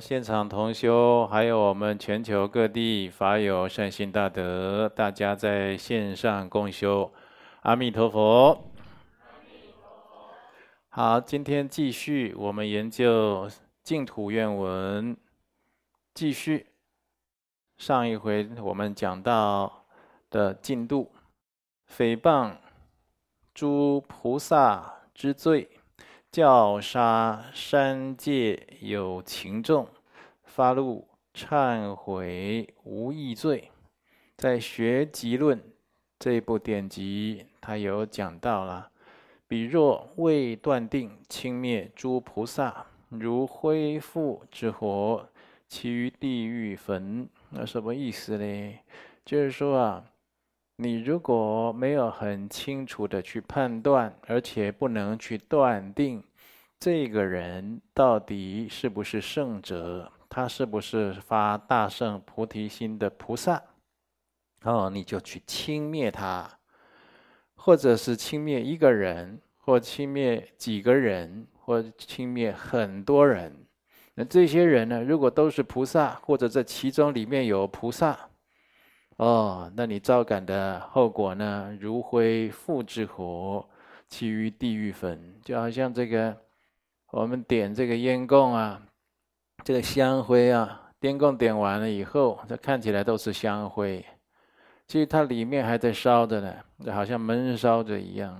现场同修，还有我们全球各地法友善心大德，大家在线上共修，阿弥陀佛。好，今天继续我们研究净土愿文，继续上一回我们讲到的进度，诽谤诸菩萨之罪。教杀三界有情众，发怒忏悔无义罪。在《学集论》这一部典籍，他有讲到了：彼若未断定轻灭诸菩萨，如灰覆之火，其于地狱焚。那什么意思呢？就是说啊，你如果没有很清楚的去判断，而且不能去断定这个人到底是不是圣者，他是不是发大圣菩提心的菩萨，哦，你就去轻蔑他，或者是轻蔑一个人，或轻蔑几个人，或轻蔑很多人。那这些人呢，如果都是菩萨，或者这其中里面有菩萨。哦，那你招感的后果呢？如灰复之火，其于地狱焚。就好像这个，我们点这个烟供啊，这个香灰啊，烟供点完了以后，这看起来都是香灰，其实它里面还在烧着呢，就好像闷烧着一样。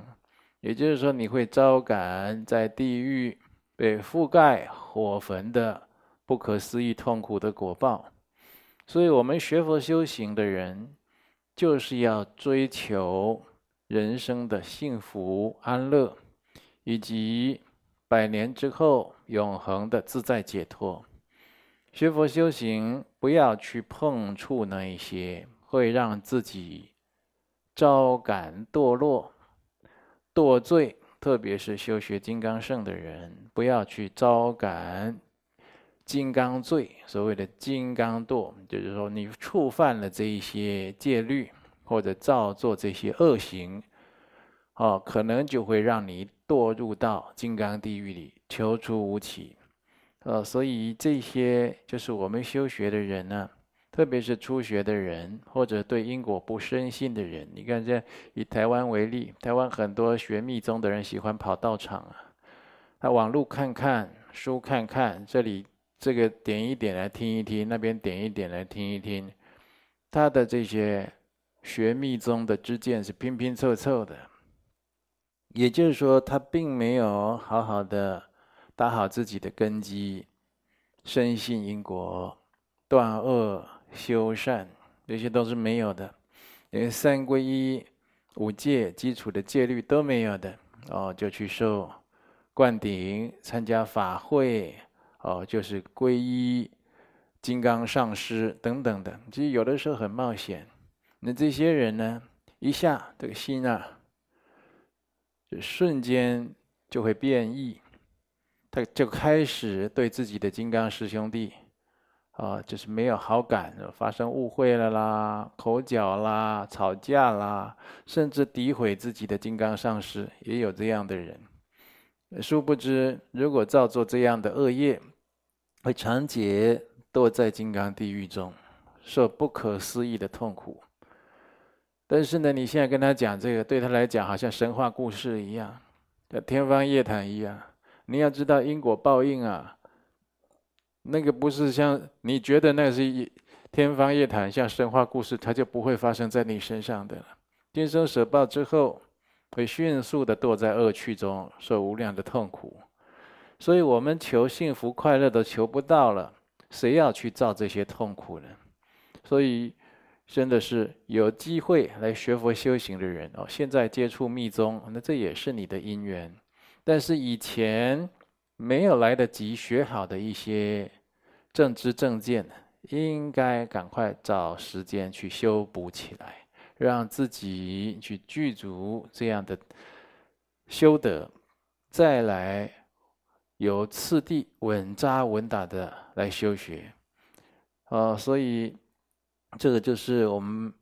也就是说，你会招感在地狱被覆盖火焚的不可思议痛苦的果报。所以我们学佛修行的人，就是要追求人生的幸福安乐，以及百年之后永恒的自在解脱。学佛修行，不要去碰触那一些会让自己招感堕落、堕罪，特别是修学金刚圣的人，不要去招感。金刚罪，所谓的金刚堕，就是说你触犯了这一些戒律，或者造作这些恶行，哦，可能就会让你堕入到金刚地狱里，求出无期。呃，所以这些就是我们修学的人呢，特别是初学的人，或者对因果不深信的人。你看，这以台湾为例，台湾很多学密宗的人喜欢跑道场啊，他网路看看，书看看，这里。这个点一点来听一听，那边点一点来听一听，他的这些学密宗的知见是拼拼凑凑的，也就是说，他并没有好好的打好自己的根基，深信因果，断恶修善，这些都是没有的，连三皈依、五戒基础的戒律都没有的，哦，就去受灌顶，参加法会。哦，就是皈依金刚上师等等的，其实有的时候很冒险。那这些人呢，一下这个心啊，瞬间就会变异，他就开始对自己的金刚师兄弟，啊，就是没有好感，发生误会了啦，口角啦，吵架啦，甚至诋毁自己的金刚上师，也有这样的人。殊不知，如果造作这样的恶业，会长劫堕在金刚地狱中，受不可思议的痛苦。但是呢，你现在跟他讲这个，对他来讲好像神话故事一样，叫天方夜谭一样。你要知道因果报应啊，那个不是像你觉得那个是天方夜谭，像神话故事，它就不会发生在你身上的了。今生舍报之后。会迅速的堕在恶趣中，受无量的痛苦。所以，我们求幸福快乐都求不到了，谁要去造这些痛苦呢？所以，真的是有机会来学佛修行的人哦。现在接触密宗，那这也是你的因缘。但是以前没有来得及学好的一些正知正见，应该赶快找时间去修补起来。让自己去具足这样的修德，再来有次第稳扎稳打的来修学，啊，所以这个就是我们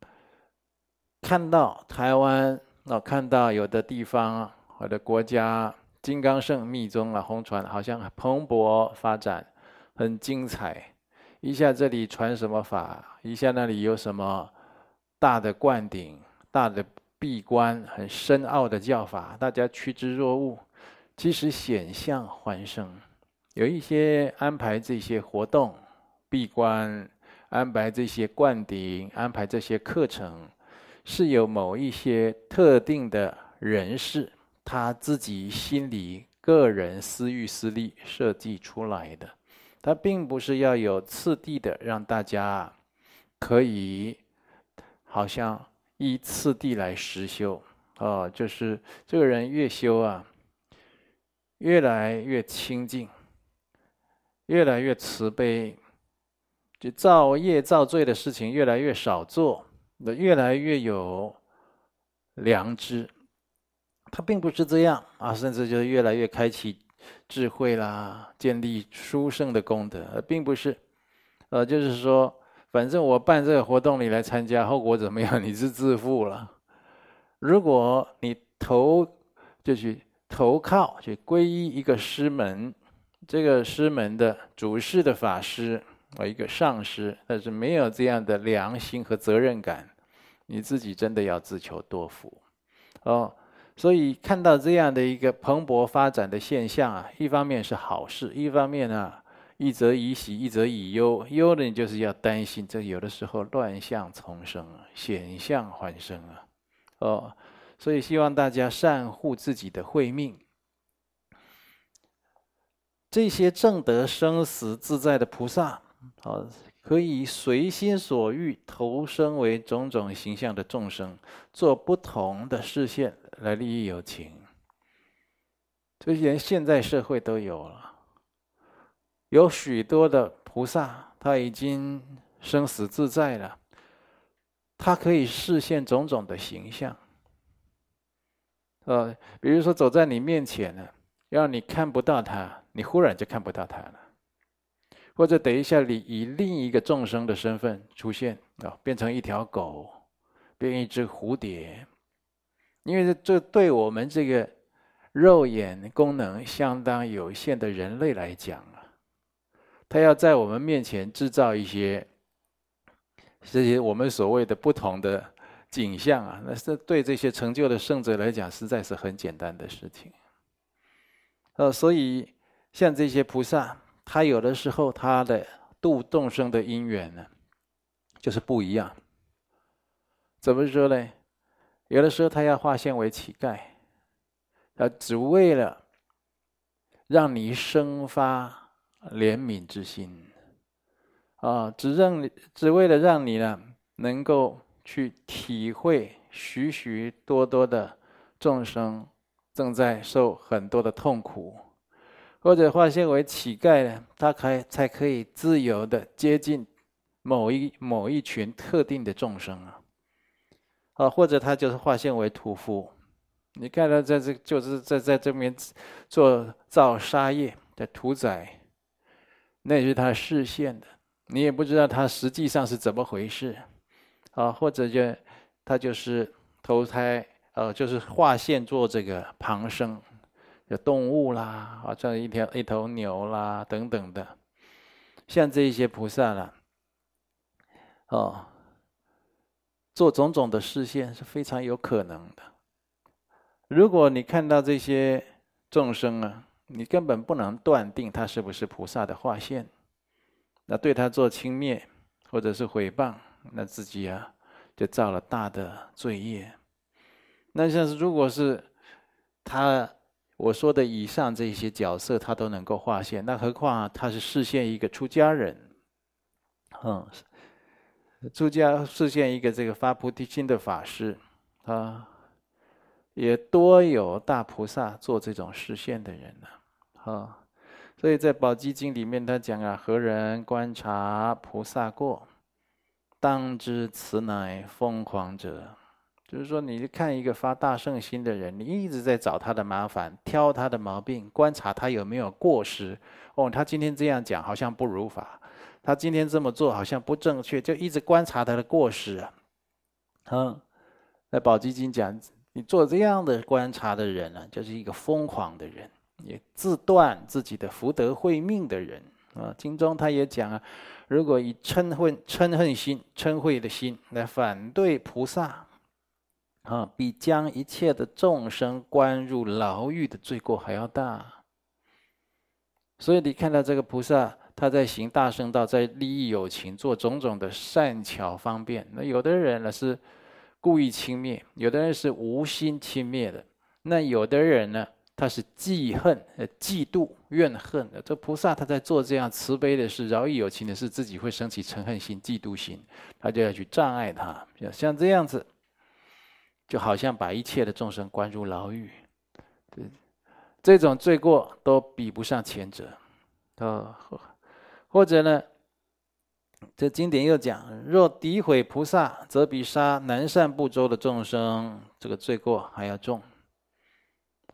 看到台湾那，看到有的地方或者国家金刚乘密宗啊，红传好像蓬勃发展，很精彩。一下这里传什么法，一下那里有什么大的灌顶、大的闭关，很深奥的教法，大家趋之若鹜。其实险象环生，有一些安排这些活动、闭关，安排这些灌顶，安排这些课程，是有某一些特定的人士他自己心里个人私欲私利设计出来的。他并不是要有次第的让大家可以好像依次第来实修哦，就是这个人越修啊，越来越清净，越来越慈悲，就造业造罪的事情越来越少做，那越来越有良知。他并不是这样啊，甚至就是越来越开启。智慧啦，建立殊胜的功德，而并不是，呃，就是说，反正我办这个活动，你来参加，后果怎么样，你是自负了。如果你投就去投靠，去皈依一个师门，这个师门的主事的法师，啊，一个上师，但是没有这样的良心和责任感，你自己真的要自求多福，哦。所以看到这样的一个蓬勃发展的现象啊，一方面是好事，一方面呢，一则以喜，一则以忧。忧的你就是要担心，这有的时候乱象丛生，啊，险象环生啊。哦，所以希望大家善护自己的慧命。这些正得生死自在的菩萨，好。可以随心所欲投生为种种形象的众生，做不同的示现来利益有情。这些现在社会都有了，有许多的菩萨他已经生死自在了，他可以示现种种的形象。呃，比如说走在你面前呢，让你看不到他，你忽然就看不到他了。或者等一下，你以另一个众生的身份出现啊，变成一条狗，变一只蝴蝶，因为这对我们这个肉眼功能相当有限的人类来讲啊，他要在我们面前制造一些这些我们所谓的不同的景象啊，那是对这些成就的圣者来讲，实在是很简单的事情。呃，所以像这些菩萨。他有的时候，他的度众生的因缘呢，就是不一样。怎么说呢？有的时候他要化现为乞丐，他只为了让你生发怜悯之心，啊，只让你只为了让你呢，能够去体会许许多多的众生正在受很多的痛苦。或者化现为乞丐呢，他才才可以自由的接近某一某一群特定的众生啊，啊，或者他就是化现为屠夫，你看他在这就是在在这边做造杀业的屠宰，那是他示现的，你也不知道他实际上是怎么回事，啊，或者就他就是投胎，呃，就是化现做这个旁生。有动物啦，啊，像一条一头牛啦等等的，像这一些菩萨啦，哦，做种种的示现是非常有可能的。如果你看到这些众生啊，你根本不能断定他是不是菩萨的化现，那对他做轻蔑或者是诽谤，那自己啊就造了大的罪业。那像是如果是他。我说的以上这些角色，他都能够化现，那何况他是示现一个出家人，嗯，出家示现一个这个发菩提心的法师，啊，也多有大菩萨做这种示现的人呢，啊，所以在《宝积经》里面他讲啊，何人观察菩萨过，当知此乃疯狂者。就是说，你看一个发大圣心的人，你一直在找他的麻烦，挑他的毛病，观察他有没有过失。哦，他今天这样讲好像不如法，他今天这么做好像不正确，就一直观察他的过失啊。嗯，那宝积经讲，你做这样的观察的人呢，就是一个疯狂的人，也自断自己的福德慧命的人啊，经中他也讲啊，如果以嗔恨、嗔恨心、嗔恚的心来反对菩萨，啊，比将一切的众生关入牢狱的罪过还要大。所以你看到这个菩萨，他在行大圣道，在利益有情，做种种的善巧方便。那有的人呢是故意轻蔑，有的人是无心轻蔑的，那有的人呢？他是嫉恨、呃，嫉妒、怨恨的。这菩萨他在做这样慈悲的事、饶益有情的事，自己会升起嗔恨心、嫉妒心，他就要去障碍他。像这样子，就好像把一切的众生关入牢狱。对，这种罪过都比不上前者。啊，或者呢，这经典又讲：若诋毁菩萨，则比杀南赡部洲的众生，这个罪过还要重。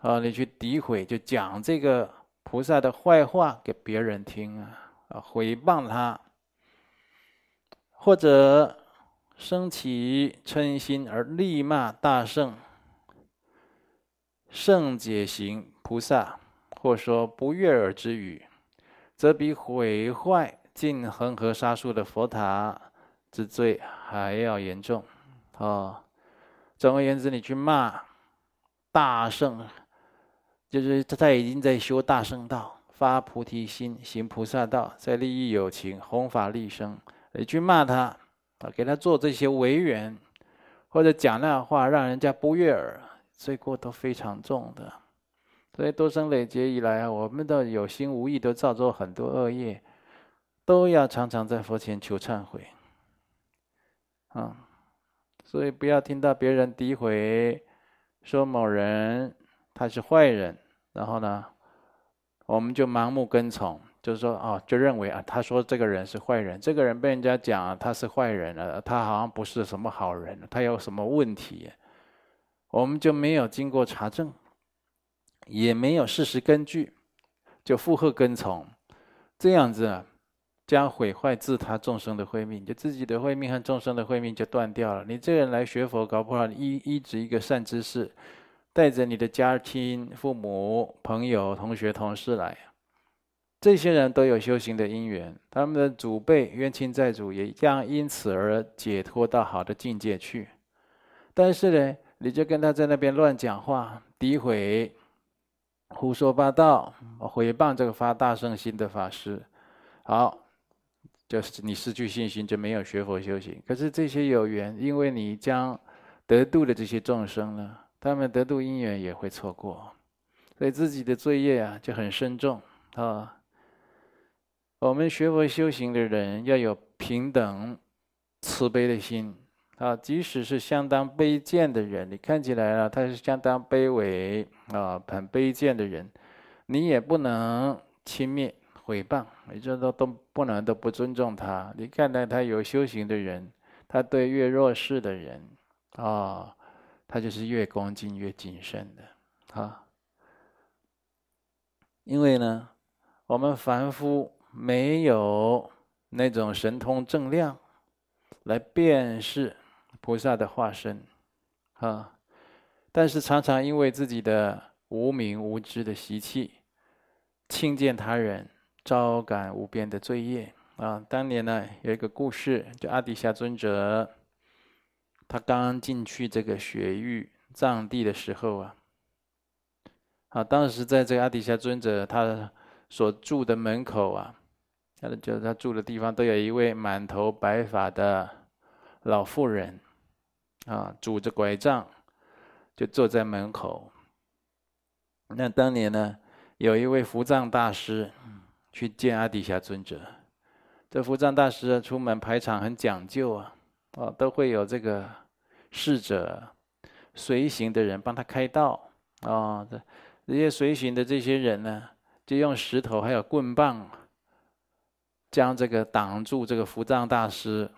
啊，你去诋毁，就讲这个菩萨的坏话给别人听啊，啊，诽谤他，或者生起嗔心而力骂大圣圣解行菩萨，或说不悦耳之语，则比毁坏尽恒河沙数的佛塔之罪还要严重。啊，总而言之，你去骂大圣。就是他已经在修大圣道，发菩提心，行菩萨道，在利益有情，弘法利生。你去骂他，啊，给他做这些违缘，或者讲那话，让人家不悦耳，罪过都非常重的。所以多生累劫以来啊，我们都有心无意都造作很多恶业，都要常常在佛前求忏悔。啊，所以不要听到别人诋毁，说某人他是坏人。然后呢，我们就盲目跟从，就是说，哦，就认为啊，他说这个人是坏人，这个人被人家讲，他是坏人了，他好像不是什么好人，他有什么问题，我们就没有经过查证，也没有事实根据，就附和跟从，这样子啊，将毁坏自他众生的慧命，就自己的慧命和众生的慧命就断掉了。你这个人来学佛，搞不好一一直一个善知识。带着你的家亲、父母、朋友、同学、同事来，这些人都有修行的因缘，他们的祖辈冤亲债主也将因此而解脱到好的境界去。但是呢，你就跟他在那边乱讲话、诋毁、胡说八道、诽谤这个发大圣心的法师，好，就是你失去信心，就没有学佛修行。可是这些有缘，因为你将得度的这些众生呢，他们得度因缘也会错过，所以自己的罪业啊就很深重啊。我们学佛修行的人要有平等慈悲的心啊，即使是相当卑贱的人，你看起来啊他是相当卑微啊，很卑贱的人，你也不能轻蔑毁谤，你这都都不能都不尊重他。你看到他有修行的人，他对越弱势的人啊。他就是越恭敬越谨慎的，啊，因为呢，我们凡夫没有那种神通正量来辨识菩萨的化身，啊，但是常常因为自己的无明无知的习气，轻贱他人，招感无边的罪业啊。当年呢，有一个故事，就阿底峡尊者。他刚进去这个雪域藏地的时候啊，啊，当时在这个阿底峡尊者他所住的门口啊，他的就他住的地方都有一位满头白发的老妇人，啊，拄着拐杖，就坐在门口。那当年呢，有一位伏藏大师去见阿底峡尊者，这伏藏大师出门排场很讲究啊，啊，都会有这个。侍者、随行的人帮他开道啊，这这些随行的这些人呢，就用石头还有棍棒，将这个挡住这个伏藏大师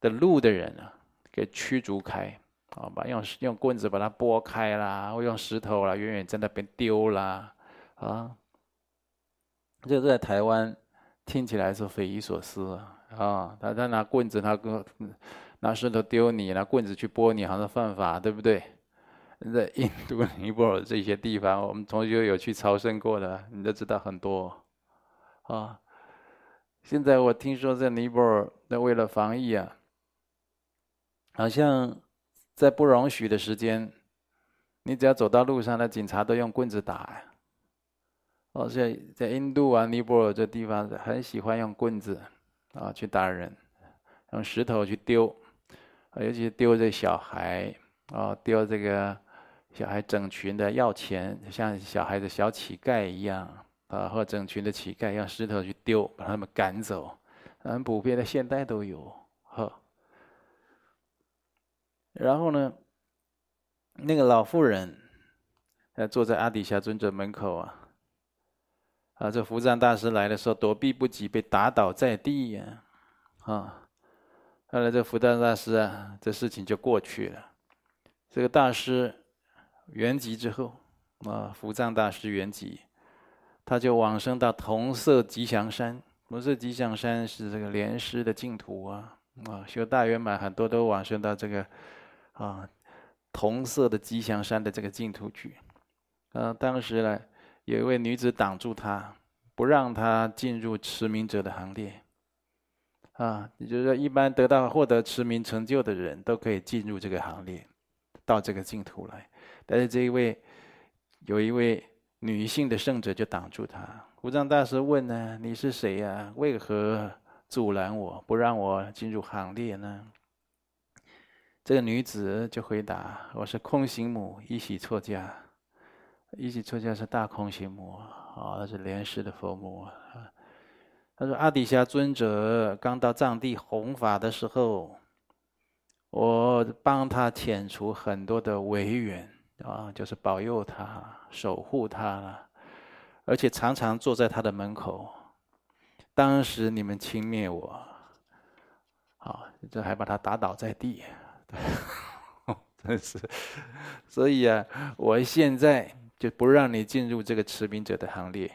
的路的人啊，给驱逐开好吧用用棍子把它拨开啦，或用石头啦，远远在那边丢啦啊。这在台湾听起来是匪夷所思啊，他他拿棍子，他跟。拿石头丢你，拿棍子去拨你，好像犯法，对不对？在印度、尼泊尔这些地方，我们同学有去朝圣过的，你都知道很多。啊。现在我听说在尼泊尔，那为了防疫啊，好像在不容许的时间，你只要走到路上，那警察都用棍子打呀。哦，在在印度啊、尼泊尔这地方，很喜欢用棍子啊去打人，用石头去丢，尤其是丢这小孩啊，丢这个。小孩整群的要钱，像小孩的小乞丐一样啊，或整群的乞丐用石头去丢，把他们赶走。很普遍的现代都有，哈。然后呢，那个老妇人，呃，坐在阿底峡尊者门口啊，啊，这福藏大师来的时候躲避不及，被打倒在地呀，啊，后来这福藏大师啊，这事情就过去了。这个大师。圆寂之后，啊，福藏大师圆寂，他就往生到同色吉祥山。同色吉祥山是这个莲师的净土啊，啊，修大圆满很多都往生到这个啊同色的吉祥山的这个净土去。啊，当时呢，有一位女子挡住他，不让他进入持明者的行列。啊，也就是说，一般得到获得持明成就的人都可以进入这个行列，到这个净土来。但是这一位，有一位女性的圣者就挡住他。无藏大师问呢：“你是谁呀？为何阻拦我，不让我进入行列呢？”这个女子就回答：“我是空行母依喜错家。依喜错家是大空行母啊，那是莲师的佛母啊。他说：阿底峡尊者刚到藏地弘法的时候，我帮他遣除很多的违缘。”啊，就是保佑他、守护他了，而且常常坐在他的门口。当时你们轻蔑我，啊，这还把他打倒在地，真是。所以啊，我现在就不让你进入这个持名者的行列。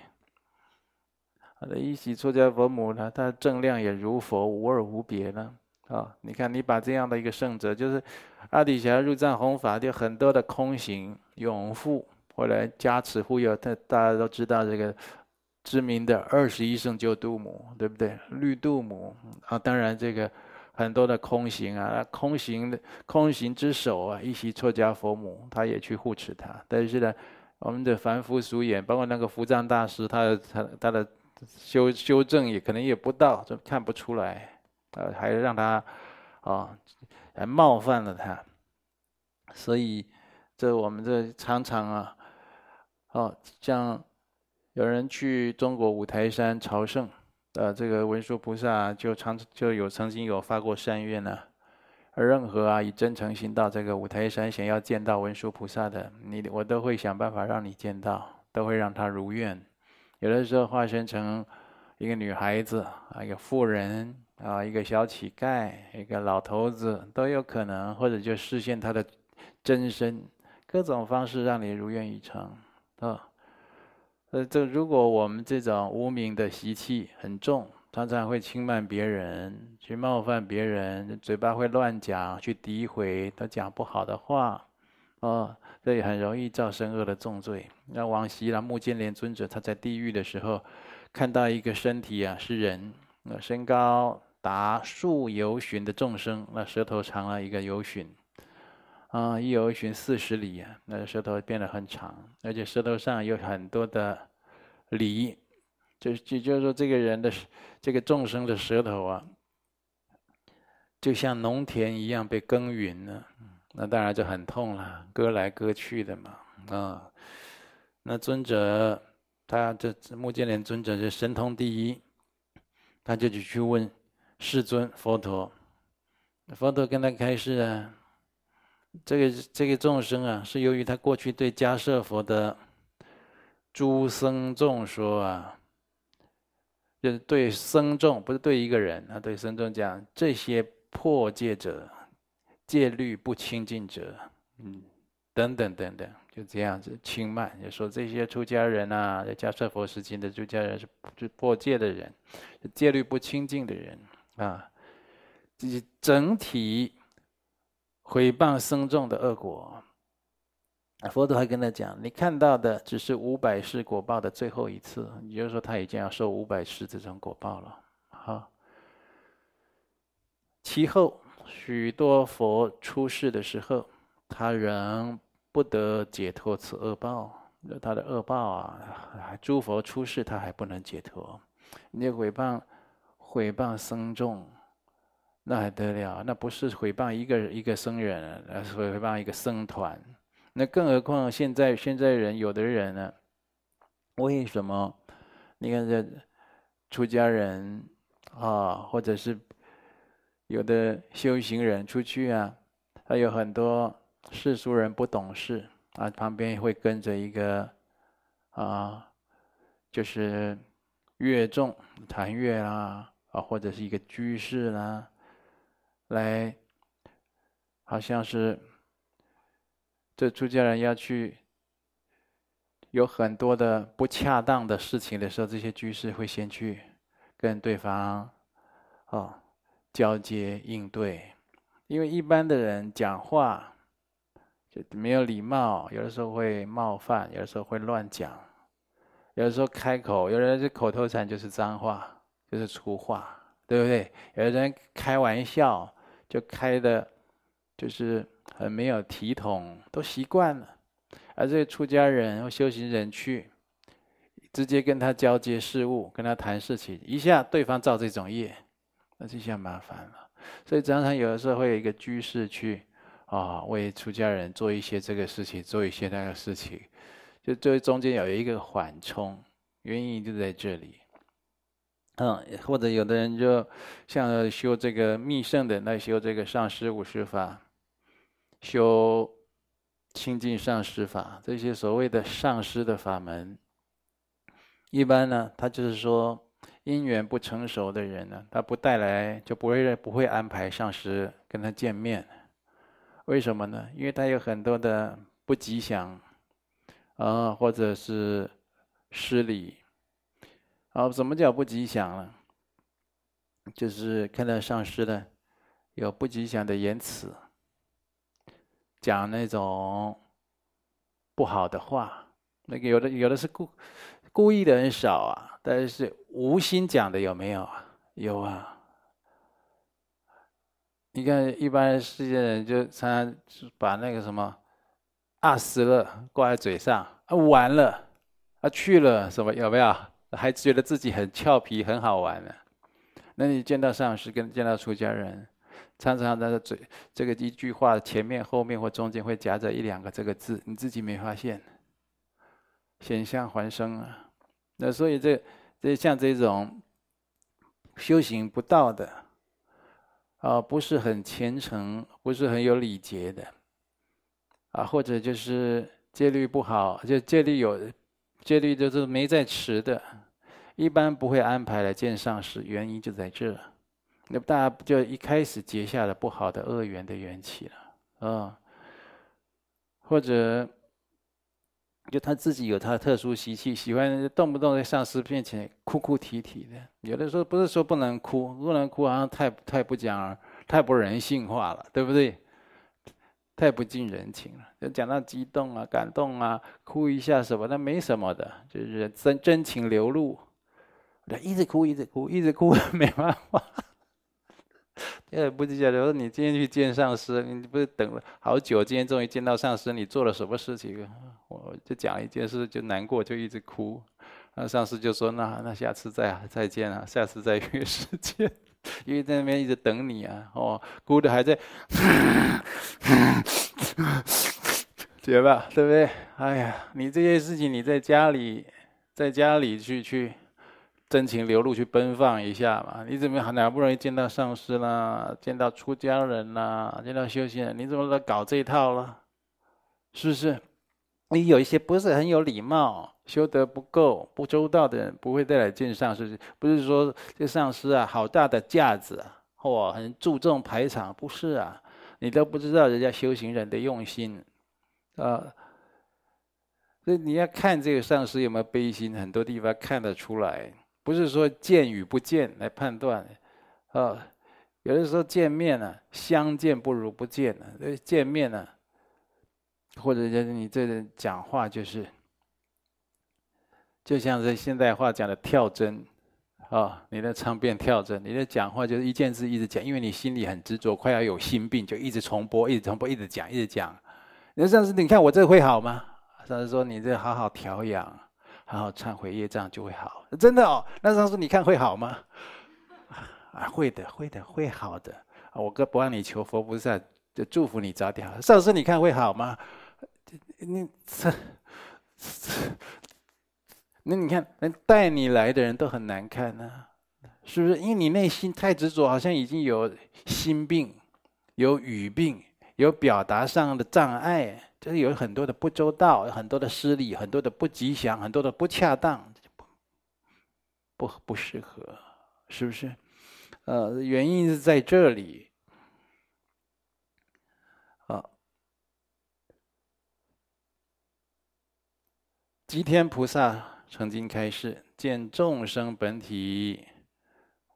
好的，一喜出家佛母呢，他正量也如佛，无二无别呢。啊，你看，你把这样的一个圣者，就是阿底峡入藏弘法，就很多的空行永护，后来加持护佑。他大家都知道这个知名的二十一圣救度母，对不对？绿度母啊，当然这个很多的空行啊，空行的空行之首啊，一席错家佛母，他也去护持他。但是呢，我们的凡夫俗眼，包括那个福藏大师，他他他的修修正也可能也不到，就看不出来。呃，还让他，啊、还冒犯了他，所以这我们这常常啊，哦，像有人去中国五台山朝圣，呃，这个文殊菩萨就常就有曾经有发过善愿呢，而任何啊以真诚心到这个五台山想要见到文殊菩萨的，你我都会想办法让你见到，都会让他如愿。有的时候化身成一个女孩子啊，一个妇人。啊，一个小乞丐，一个老头子都有可能，或者就实现他的真身，各种方式让你如愿以偿啊。呃，这如果我们这种无明的习气很重，常常会轻慢别人，去冒犯别人，嘴巴会乱讲，去诋毁，他讲不好的话，啊，这也很容易造生恶的重罪。那往昔了目犍连尊者他在地狱的时候，看到一个身体啊是人，那身高。达数由旬的众生，那舌头长了一个由旬，啊，一游寻四十里啊，那舌头变得很长，而且舌头上有很多的梨，就就就是说这个人的这个众生的舌头啊，就像农田一样被耕耘了，那当然就很痛了，割来割去的嘛，啊，那尊者他这目犍连尊者是神通第一，他就去去问。世尊佛陀，佛陀跟他开示啊，这个这个众生啊，是由于他过去对迦舍佛的诸僧众说啊，就是对僧众，不是对一个人啊，对僧众讲这些破戒者、戒律不清净者，嗯，等等等等，就这样子轻慢，就说这些出家人啊，在迦舍佛时期的出家人是是破戒的人，戒律不清净的人。啊，这是整体毁谤僧众的恶果。佛陀还跟他讲：“你看到的只是五百世果报的最后一次，也就是说，他已经要受五百世这种果报了。好，其后许多佛出世的时候，他仍不得解脱此恶报。他的恶报啊，诸佛出世他还不能解脱。你毁谤毁谤僧众，那还得了？那不是毁谤一个一个僧人，而是毁谤一个僧团。”那更何况现在现在人有的人呢？为什么？你看这出家人啊，或者是有的修行人出去啊，还有很多世俗人不懂事啊，旁边会跟着一个啊，就是乐众弹乐啊，啊，或者是一个居士啦，来，好像是。这出家人要去有很多的不恰当的事情的时候，这些居士会先去跟对方哦交接应对，因为一般的人讲话就没有礼貌，有的时候会冒犯，有的时候会乱讲，有的时候开口，有的人是口头禅就是脏话，就是粗话，对不对？有的人开玩笑就开的，就是。很没有体统，都习惯了。而这个出家人或修行人去，直接跟他交接事务，跟他谈事情，一下对方造这种业，那这下麻烦了。所以常常有的时候会有一个居士去啊，为出家人做一些这个事情，做一些那个事情，就这中间有一个缓冲，原因就在这里。嗯，或者有的人就像修这个密乘的，那修这个上师五十法。修清净上师法，这些所谓的上师的法门，一般呢，他就是说因缘不成熟的人呢，他不带来就不会不会安排上师跟他见面。为什么呢？因为他有很多的不吉祥啊，或者是失礼。啊，什么叫不吉祥呢？就是看到上师的有不吉祥的言辞。讲那种不好的话，那个有的有的是故故意的很少啊，但是无心讲的有没有啊？有啊。你看一般世界人就常常把那个什么啊死了挂在嘴上啊完了啊去了什么有没有？还觉得自己很俏皮很好玩呢。那你见到上师跟见到出家人？常常在嘴这个一句话前面、后面或中间会夹着一两个这个字，你自己没发现？险象环生啊！那所以这这像这种修行不道的啊，不是很虔诚，不是很有礼节的啊，或者就是戒律不好，就戒律有戒律就是没在持的，一般不会安排来见上师，原因就在这。那大家就一开始结下了不好的恶缘的缘起了啊？或者就他自己有他的特殊习气，喜欢动不动在上师面前哭哭啼啼的。有的时候不是说不能哭，不能哭好像太太不讲，太不人性化了，对不对？太不近人情了。就讲到激动啊、感动啊，哭一下什么，那没什么的，就是真真情流露。一直哭，一直哭，一直哭，没办法。也不记得，我说你今天去见上师，你不是等了好久，今天终于见到上师，你做了什么事情？我就讲一件事，就难过，就一直哭。那上师就说：“那那下次再再见啊，下次再约时间，因为在那边一直等你啊。”哦，哭的还在，觉吧，对不对？哎呀，你这些事情你在家里，在家里去去。真情流露去奔放一下嘛？你怎么好好不容易见到上师啦，见到出家人啦，见到修行人，你怎么来搞这一套了？是不是？你有一些不是很有礼貌、修德不够、不周到的人，不会再来见上师。不是说这上师啊，好大的架子啊，或很注重排场，不是啊？你都不知道人家修行人的用心啊。所以你要看这个上师有没有悲心，很多地方看得出来。不是说见与不见来判断，啊，有的时候见面呢，相见不如不见呢。这见面呢，或者就是你这人讲话就是，就像是现代话讲的跳针，啊，你的唱变跳针，你的讲话就是一件事一直讲，因为你心里很执着，快要有心病，就一直重播，一直重播，一直讲，一直讲。那上次你看我这会好吗？上次说你这好好调养，好好忏悔业障就会好，真的哦。那上次你看会好吗？啊，会的，会的，会好的。我哥不让你求佛菩萨，就祝福你早点好。上次你看会好吗？你这这，那你看，那带你来的人都很难看呢，是不是？因为你内心太执着，好像已经有心病、有语病、有表达上的障碍，就是有很多的不周到、很多的失礼、很多的不吉祥、很多的不恰当，不不适合，是不是？呃，原因是在这里。啊，吉天菩萨曾经开示：见众生本体，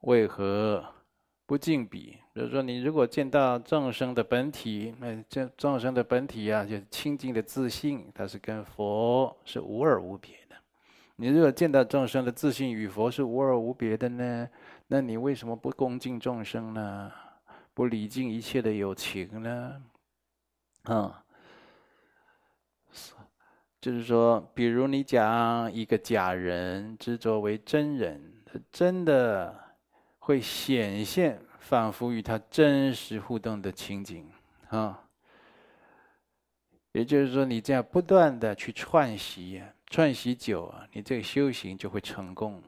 为何不净彼？比如说，你如果见到众生的本体，那这众生的本体啊，就是清净的自信，它是跟佛是无二无别的。你如果见到众生的自信与佛是无二无别的呢？那你为什么不恭敬众生呢？不礼敬一切的有情呢？啊、嗯，就是说，比如你讲一个假人执着为真人，真的会显现，仿佛与他真实互动的情景啊。也就是说，你这样不断的去串习，串习久啊，你这个修行就会成功。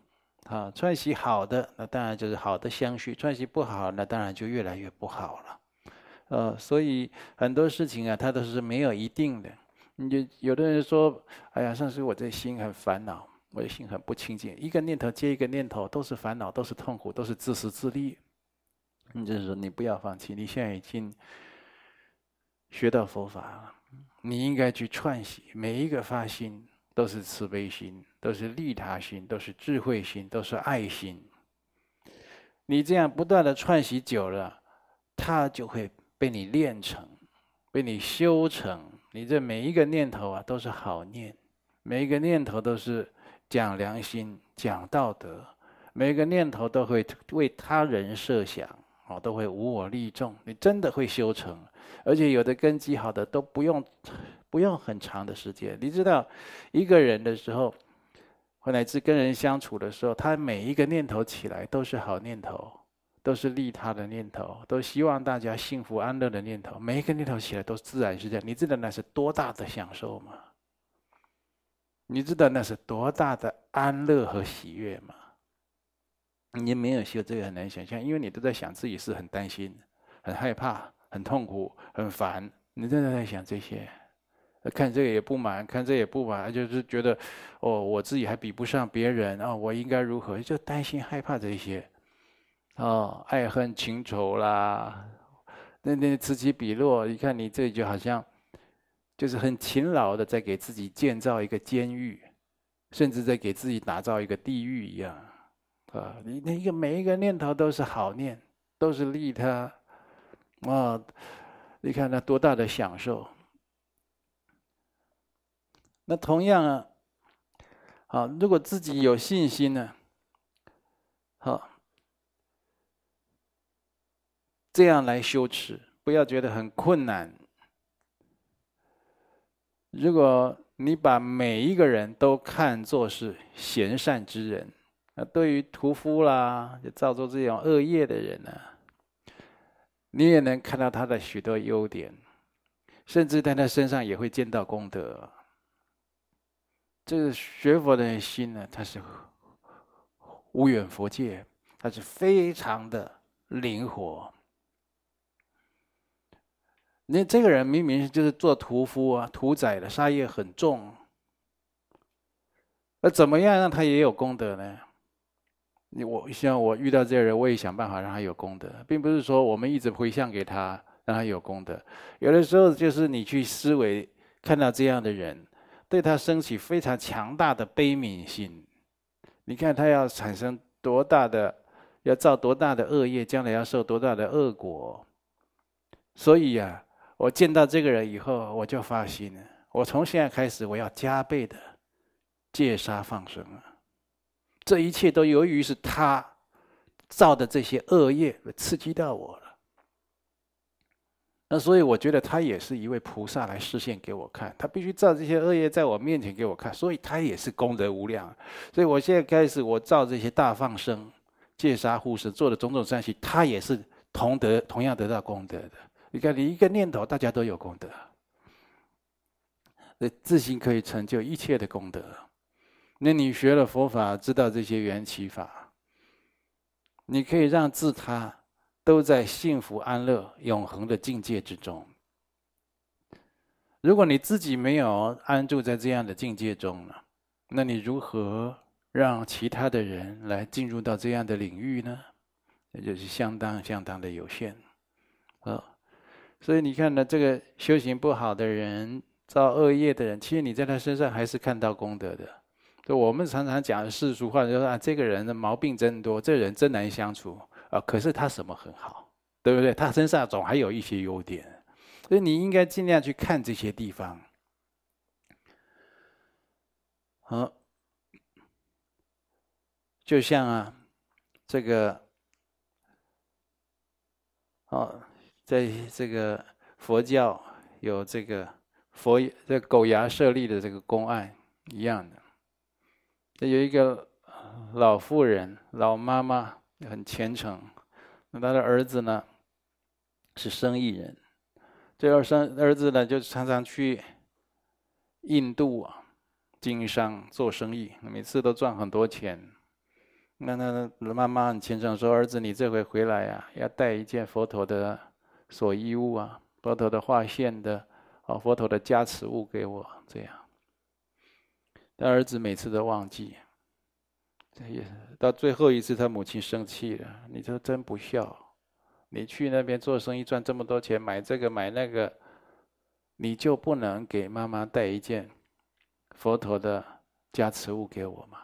啊，串习好的，那当然就是好的相续；串习不好，那当然就越来越不好了。呃，所以很多事情啊，它都是没有一定的。你就有的人说：“哎呀，上师，我这心很烦恼，我的心很不清净，一个念头接一个念头，都是烦恼，都是痛苦，都是自私自利。”你就是说，你不要放弃，你现在已经学到佛法了，你应该去串习，每一个发心都是慈悲心。都是利他心，都是智慧心，都是爱心。你这样不断的串习久了，它就会被你练成，被你修成。你这每一个念头啊，都是好念，每一个念头都是讲良心、讲道德，每一个念头都会为他人设想，哦，都会无我利众。你真的会修成，而且有的根基好的都不用不用很长的时间。你知道，一个人的时候。或乃至跟人相处的时候，他每一个念头起来都是好念头，都是利他的念头，都希望大家幸福安乐的念头。每一个念头起来都自然是这样。你知道那是多大的享受吗？你知道那是多大的安乐和喜悦吗？你没有修这个很难想象，因为你都在想自己是很担心、很害怕、很痛苦、很烦，你真的在想这些。看这个也不满，看这也不满，就是觉得，哦，我自己还比不上别人啊，我应该如何？就担心害怕这些，哦，爱恨情仇啦，那那此起彼落，你看你这就好像，就是很勤劳的在给自己建造一个监狱，甚至在给自己打造一个地狱一样，啊，你那个每一个念头都是好念，都是利他，啊，你看那多大的享受。那同样啊，好，如果自己有信心呢，好，这样来修持，不要觉得很困难。如果你把每一个人都看作是贤善之人，那对于屠夫啦，就造作这种恶业的人呢，你也能看到他的许多优点，甚至在他身上也会见到功德。这个学佛的心呢，它是无远佛界，它是非常的灵活。那这个人明明就是做屠夫啊，屠宰的，杀业很重。那怎么样让他也有功德呢？你我像我遇到这些人，我也想办法让他有功德，并不是说我们一直回向给他，让他有功德。有的时候就是你去思维，看到这样的人。对他升起非常强大的悲悯心，你看他要产生多大的，要造多大的恶业，将来要受多大的恶果。所以呀、我见到这个人以后，我就发心了，我从现在开始，我要加倍的戒杀放生啊！这一切都由于是他造的这些恶业刺激到我了。那所以我觉得他也是一位菩萨来示现给我看，他必须造这些恶业在我面前给我看，所以他也是功德无量。所以我现在开始，我造这些大放生、戒杀护持做的种种善行，他也是同得同样得到功德的。你看，你一个念头，大家都有功德，那自信可以成就一切的功德。那你学了佛法，知道这些缘起法，你可以让自他。都在幸福安乐、永恒的境界之中。如果你自己没有安住在这样的境界中呢，那你如何让其他的人来进入到这样的领域呢？那就是相当相当的有限。啊，所以你看呢，这个修行不好的人、造恶业的人，其实你在他身上还是看到功德的。就我们常常讲的世俗话，就说啊，这个人的毛病真多，这人真难相处。啊！可是他什么很好，对不对？他身上总还有一些优点，所以你应该尽量去看这些地方。好，就像啊，这个，哦，在这个佛教有这个佛这个狗牙舍利的这个公案一样的，这有一个老妇人，老妈妈。很虔诚，那她的儿子呢，是生意人，这个生儿子呢就常常去印度啊经商做生意，每次都赚很多钱。那那妈妈很虔诚说：“儿子，你这回回来呀、啊，要带一件佛陀的所衣物啊，佛陀的化现的啊，佛陀的加持物给我。”这样，但儿子每次都忘记。这也到最后一次，他母亲生气了。你说真不孝，你去那边做生意赚这么多钱，买这个买那个，你就不能给妈妈带一件佛陀的加持物给我吗？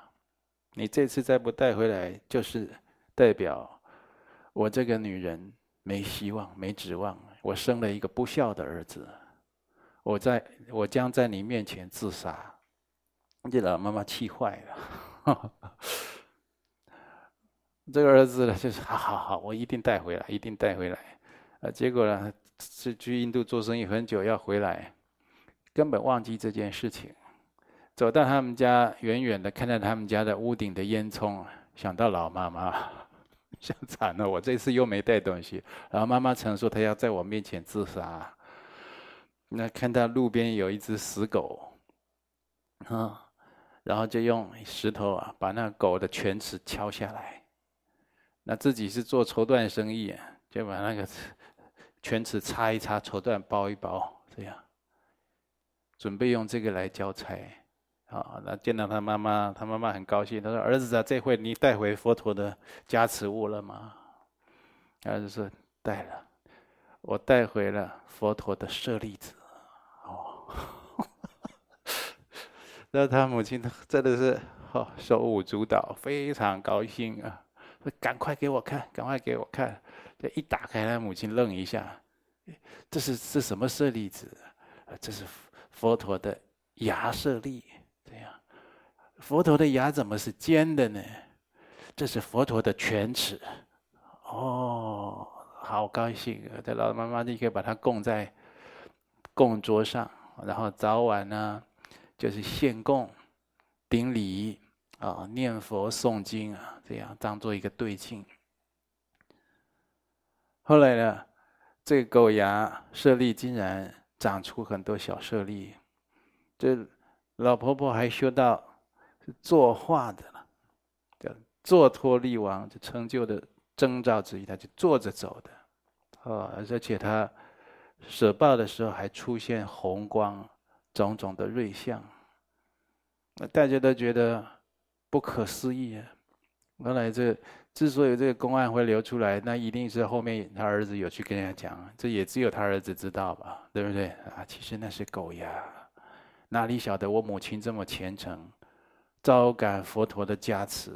你这次再不带回来，就是代表我这个女人没希望、没指望。我生了一个不孝的儿子，我在我将在你面前自杀。这老妈妈气坏了。这个儿子呢，就是好好好，我一定带回来，一定带回来。啊，结果呢，是去印度做生意很久，要回来，根本忘记这件事情。走到他们家，远远的看到他们家的屋顶的烟囱，想到老妈妈，想惨了，我这次又没带东西。然后妈妈曾说她要在我面前自杀。那看到路边有一只死狗，啊。然后就用石头啊，把那狗的犬齿敲下来。那自己是做绸缎生意，就把那个犬齿擦一擦，绸缎包一包，这样准备用这个来交差。啊，那见到他妈妈，他妈妈很高兴，他说：“儿子啊，这回你带回佛陀的加持物了吗？”儿子说：“带了，我带回了佛陀的舍利子。”哦。那他母亲真的是哦，手舞足蹈，非常高兴啊！赶快给我看，赶快给我看。这一打开，他母亲愣一下，这是这什么舍利子？这是佛陀的牙舍利。这样，佛陀的牙怎么是尖的呢？这是佛陀的犬齿。哦，好高兴啊！这老妈妈立刻把它供在供桌上，然后早晚呢。就是献供、顶礼啊、念佛、诵经啊，这样当做一个对庆。后来呢，这个狗牙舍利竟然长出很多小舍利，这老婆婆还修到是坐化的了，叫坐脱力王，就成就的征兆之一，他就坐着走的，啊，而且他舍报的时候还出现红光。种种的瑞相，那大家都觉得不可思议啊！原来这之所以这个公案会流出来，那一定是后面他儿子有去跟人家讲，这也只有他儿子知道吧？对不对啊？其实那是狗牙，哪里晓得我母亲这么虔诚，招感佛陀的加持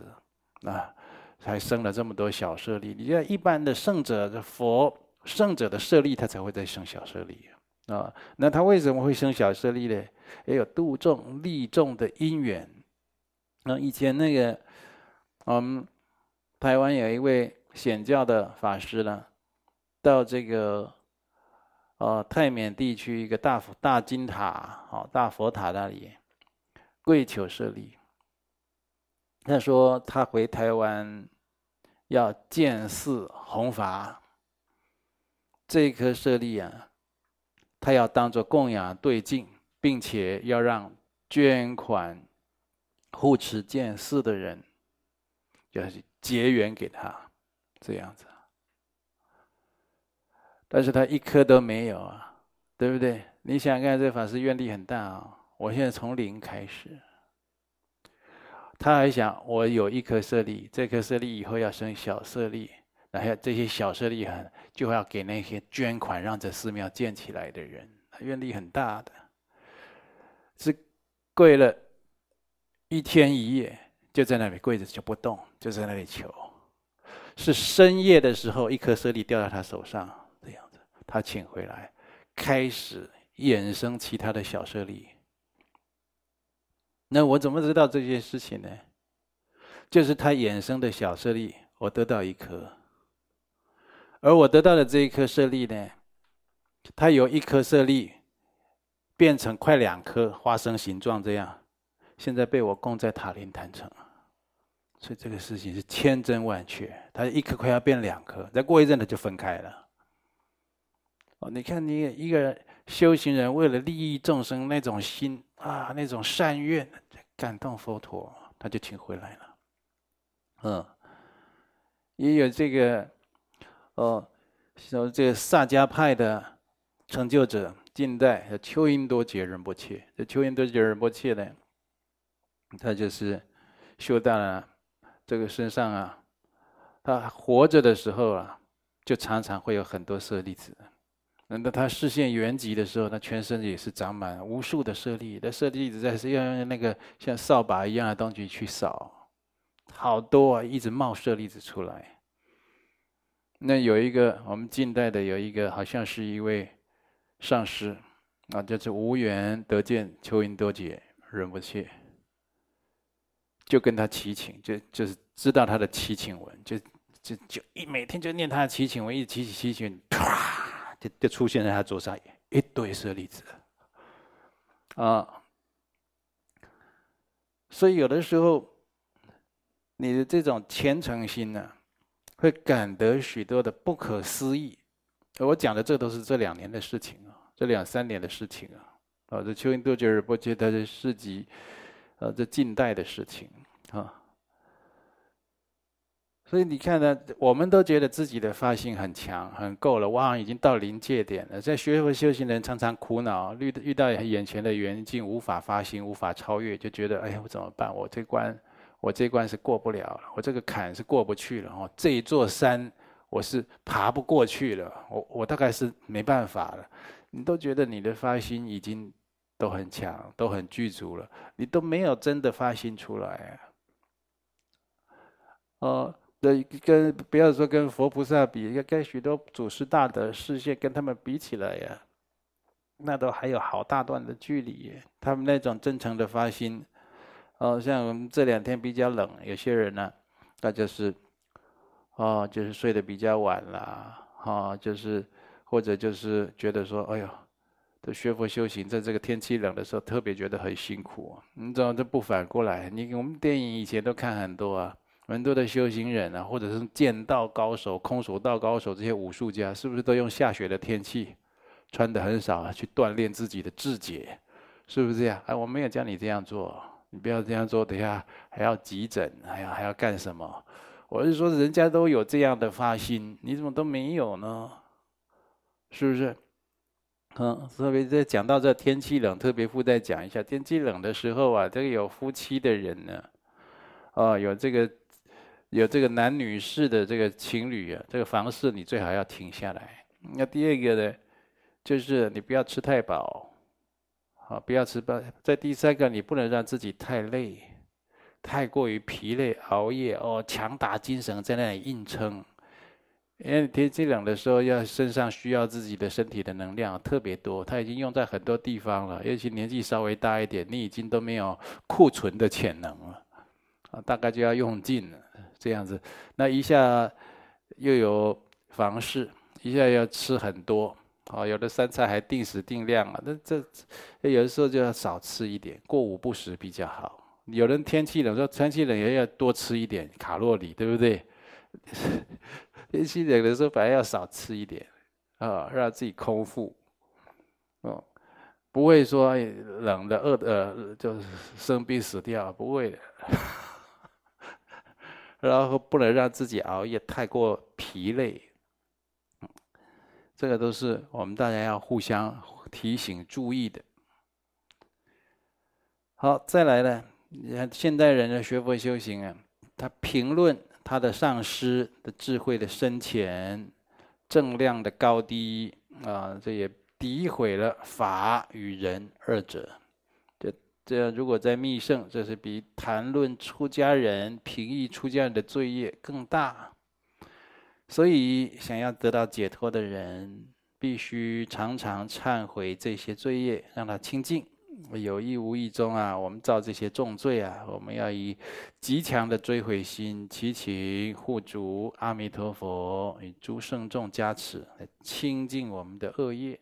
啊，才生了这么多小舍利。你看一般的圣者的佛圣者的舍利，他才会再生小舍利。啊。那他为什么会生小舍利呢？也有度众利众的因缘。那以前那个，我们台湾有一位显教的法师呢，到这个呃泰缅地区一个大佛大金塔，哦大佛塔那里跪求舍利。他说他回台湾要建寺弘法，这一颗舍利啊，他要当做供养对境，并且要让捐款。护持建寺的人，就是结缘给他，这样子。但是他一颗都没有啊，对不对？你想想看，这法师愿力很大啊、我现在从零开始，他还想我有一颗舍利，这颗舍利以后要生小舍利，然后这些小舍利很就要给那些捐款让这寺庙建起来的人，愿力很大的，是跪了。一天一夜就在那里跪着就不动，就在那里求。是深夜的时候，一颗舍利掉在他手上，这样子，他请回来，开始衍生其他的小舍利。那我怎么知道这件事情呢？就是他衍生的小舍利，我得到一颗，而我得到的这一颗舍利呢，它由一颗舍利变成快两颗花生形状这样。现在被我供在塔林坛城，所以这个事情是千真万确。它一颗快要变两颗，再过一阵子就分开了。哦，你看你一个修行人为了利益众生那种心啊，那种善愿，感动佛陀，他就请回来了。嗯，也有这个哦，说这个萨迦派的成就者，近代的秋英多杰仁波切，这秋英多杰仁波切呢。他就是修到了这个身上啊，他活着的时候啊，就常常会有很多舍利子。等到他示现圆寂的时候，他全身也是长满无数的舍利。那舍利子在是要用那个像扫把一样的东西去扫，好多啊，一直冒舍利子出来。那有一个我们近代的有一个，好像是一位上师啊，就是无缘得见秋云多杰仁波切。就跟他祈请，就就是知道他的祈请文，就就就一每天就念他的祈请文，一祈祈祈请，啪，就就出现在他桌上一堆舍利子，啊，所以有的时候你的这种虔诚心呢，会感得许多的不可思议。我讲的这都是这两年的事情啊，这两三年的事情啊，啊，这秋云多杰仁波切他的事迹。呃，这近代的事情啊，所以你看呢，我们都觉得自己的发心很强，很够了，哇，已经到临界点了。在学佛修行人常常苦恼，遇遇到眼前的缘境，无法发心，无法超越，就觉得哎呀，我怎么办？我这关，我这关是过不了了，我这个坎是过不去了哦，这一座山我是爬不过去了，我我大概是没办法了。你都觉得你的发心已经。都很强，都很具足了，你都没有真的发心出来啊！哦，那跟不要说跟佛菩萨比，跟许多祖师大德世界跟他们比起来呀，那都还有好大段的距离。他们那种真诚的发心，哦，像我们这两天比较冷，有些人呢，他就是，哦，就是睡得比较晚啦，哦，就是或者就是觉得说，哎呦。这学佛修行，在这个天气冷的时候，特别觉得很辛苦。你怎么这不反过来？你我们电影以前都看很多啊，很多的修行人啊，或者是剑道高手、空手道高手这些武术家，是不是都用下雪的天气，穿的很少啊，去锻炼自己的志节？是不是这样？哎，我没有叫你这样做，你不要这样做，等下还要急诊，还要还要干什么？我是说，人家都有这样的发心，你怎么都没有呢？是不是？嗯，特别在讲到这天气冷，特别附带讲一下，天气冷的时候啊，这个有夫妻的人呢，哦，有这个有这个男女士的这个情侣啊，这个房事你最好要停下来。那第二个呢，就是你不要吃太饱，好，不要吃饱。在第三个，你不能让自己太累，太过于疲累，熬夜哦，强打精神在那里硬撑。因为天气冷的时候，要身上需要自己的身体的能量特别多，它已经用在很多地方了。尤其年纪稍微大一点，你已经都没有库存的潜能了，啊，大概就要用尽了。这样子，那一下又有房事，一下要吃很多，啊，有的三餐还定时定量啊，那这有的时候就要少吃一点，过午不食比较好。有人天气冷，说天气冷也要多吃一点卡路里，对不对？天气冷的时候，反而要少吃一点，啊，让自己空腹，哦，不会说冷的饿的就生病死掉，不会的。然后不能让自己熬夜太过疲累，这个都是我们大家要互相提醒注意的。好，再来呢，你看现代人的学佛修行啊，他评论。他的上师的智慧的深浅、正量的高低啊，这也诋毁了法与人二者。这这如果在密圣，这是比谈论出家人、评议出家人的罪业更大。所以，想要得到解脱的人，必须常常忏悔这些罪业，让他清净。有意无意中啊，我们造这些重罪啊，我们要以极强的追悔心，祈请护主阿弥陀佛与诸圣众加持，来清净我们的恶业。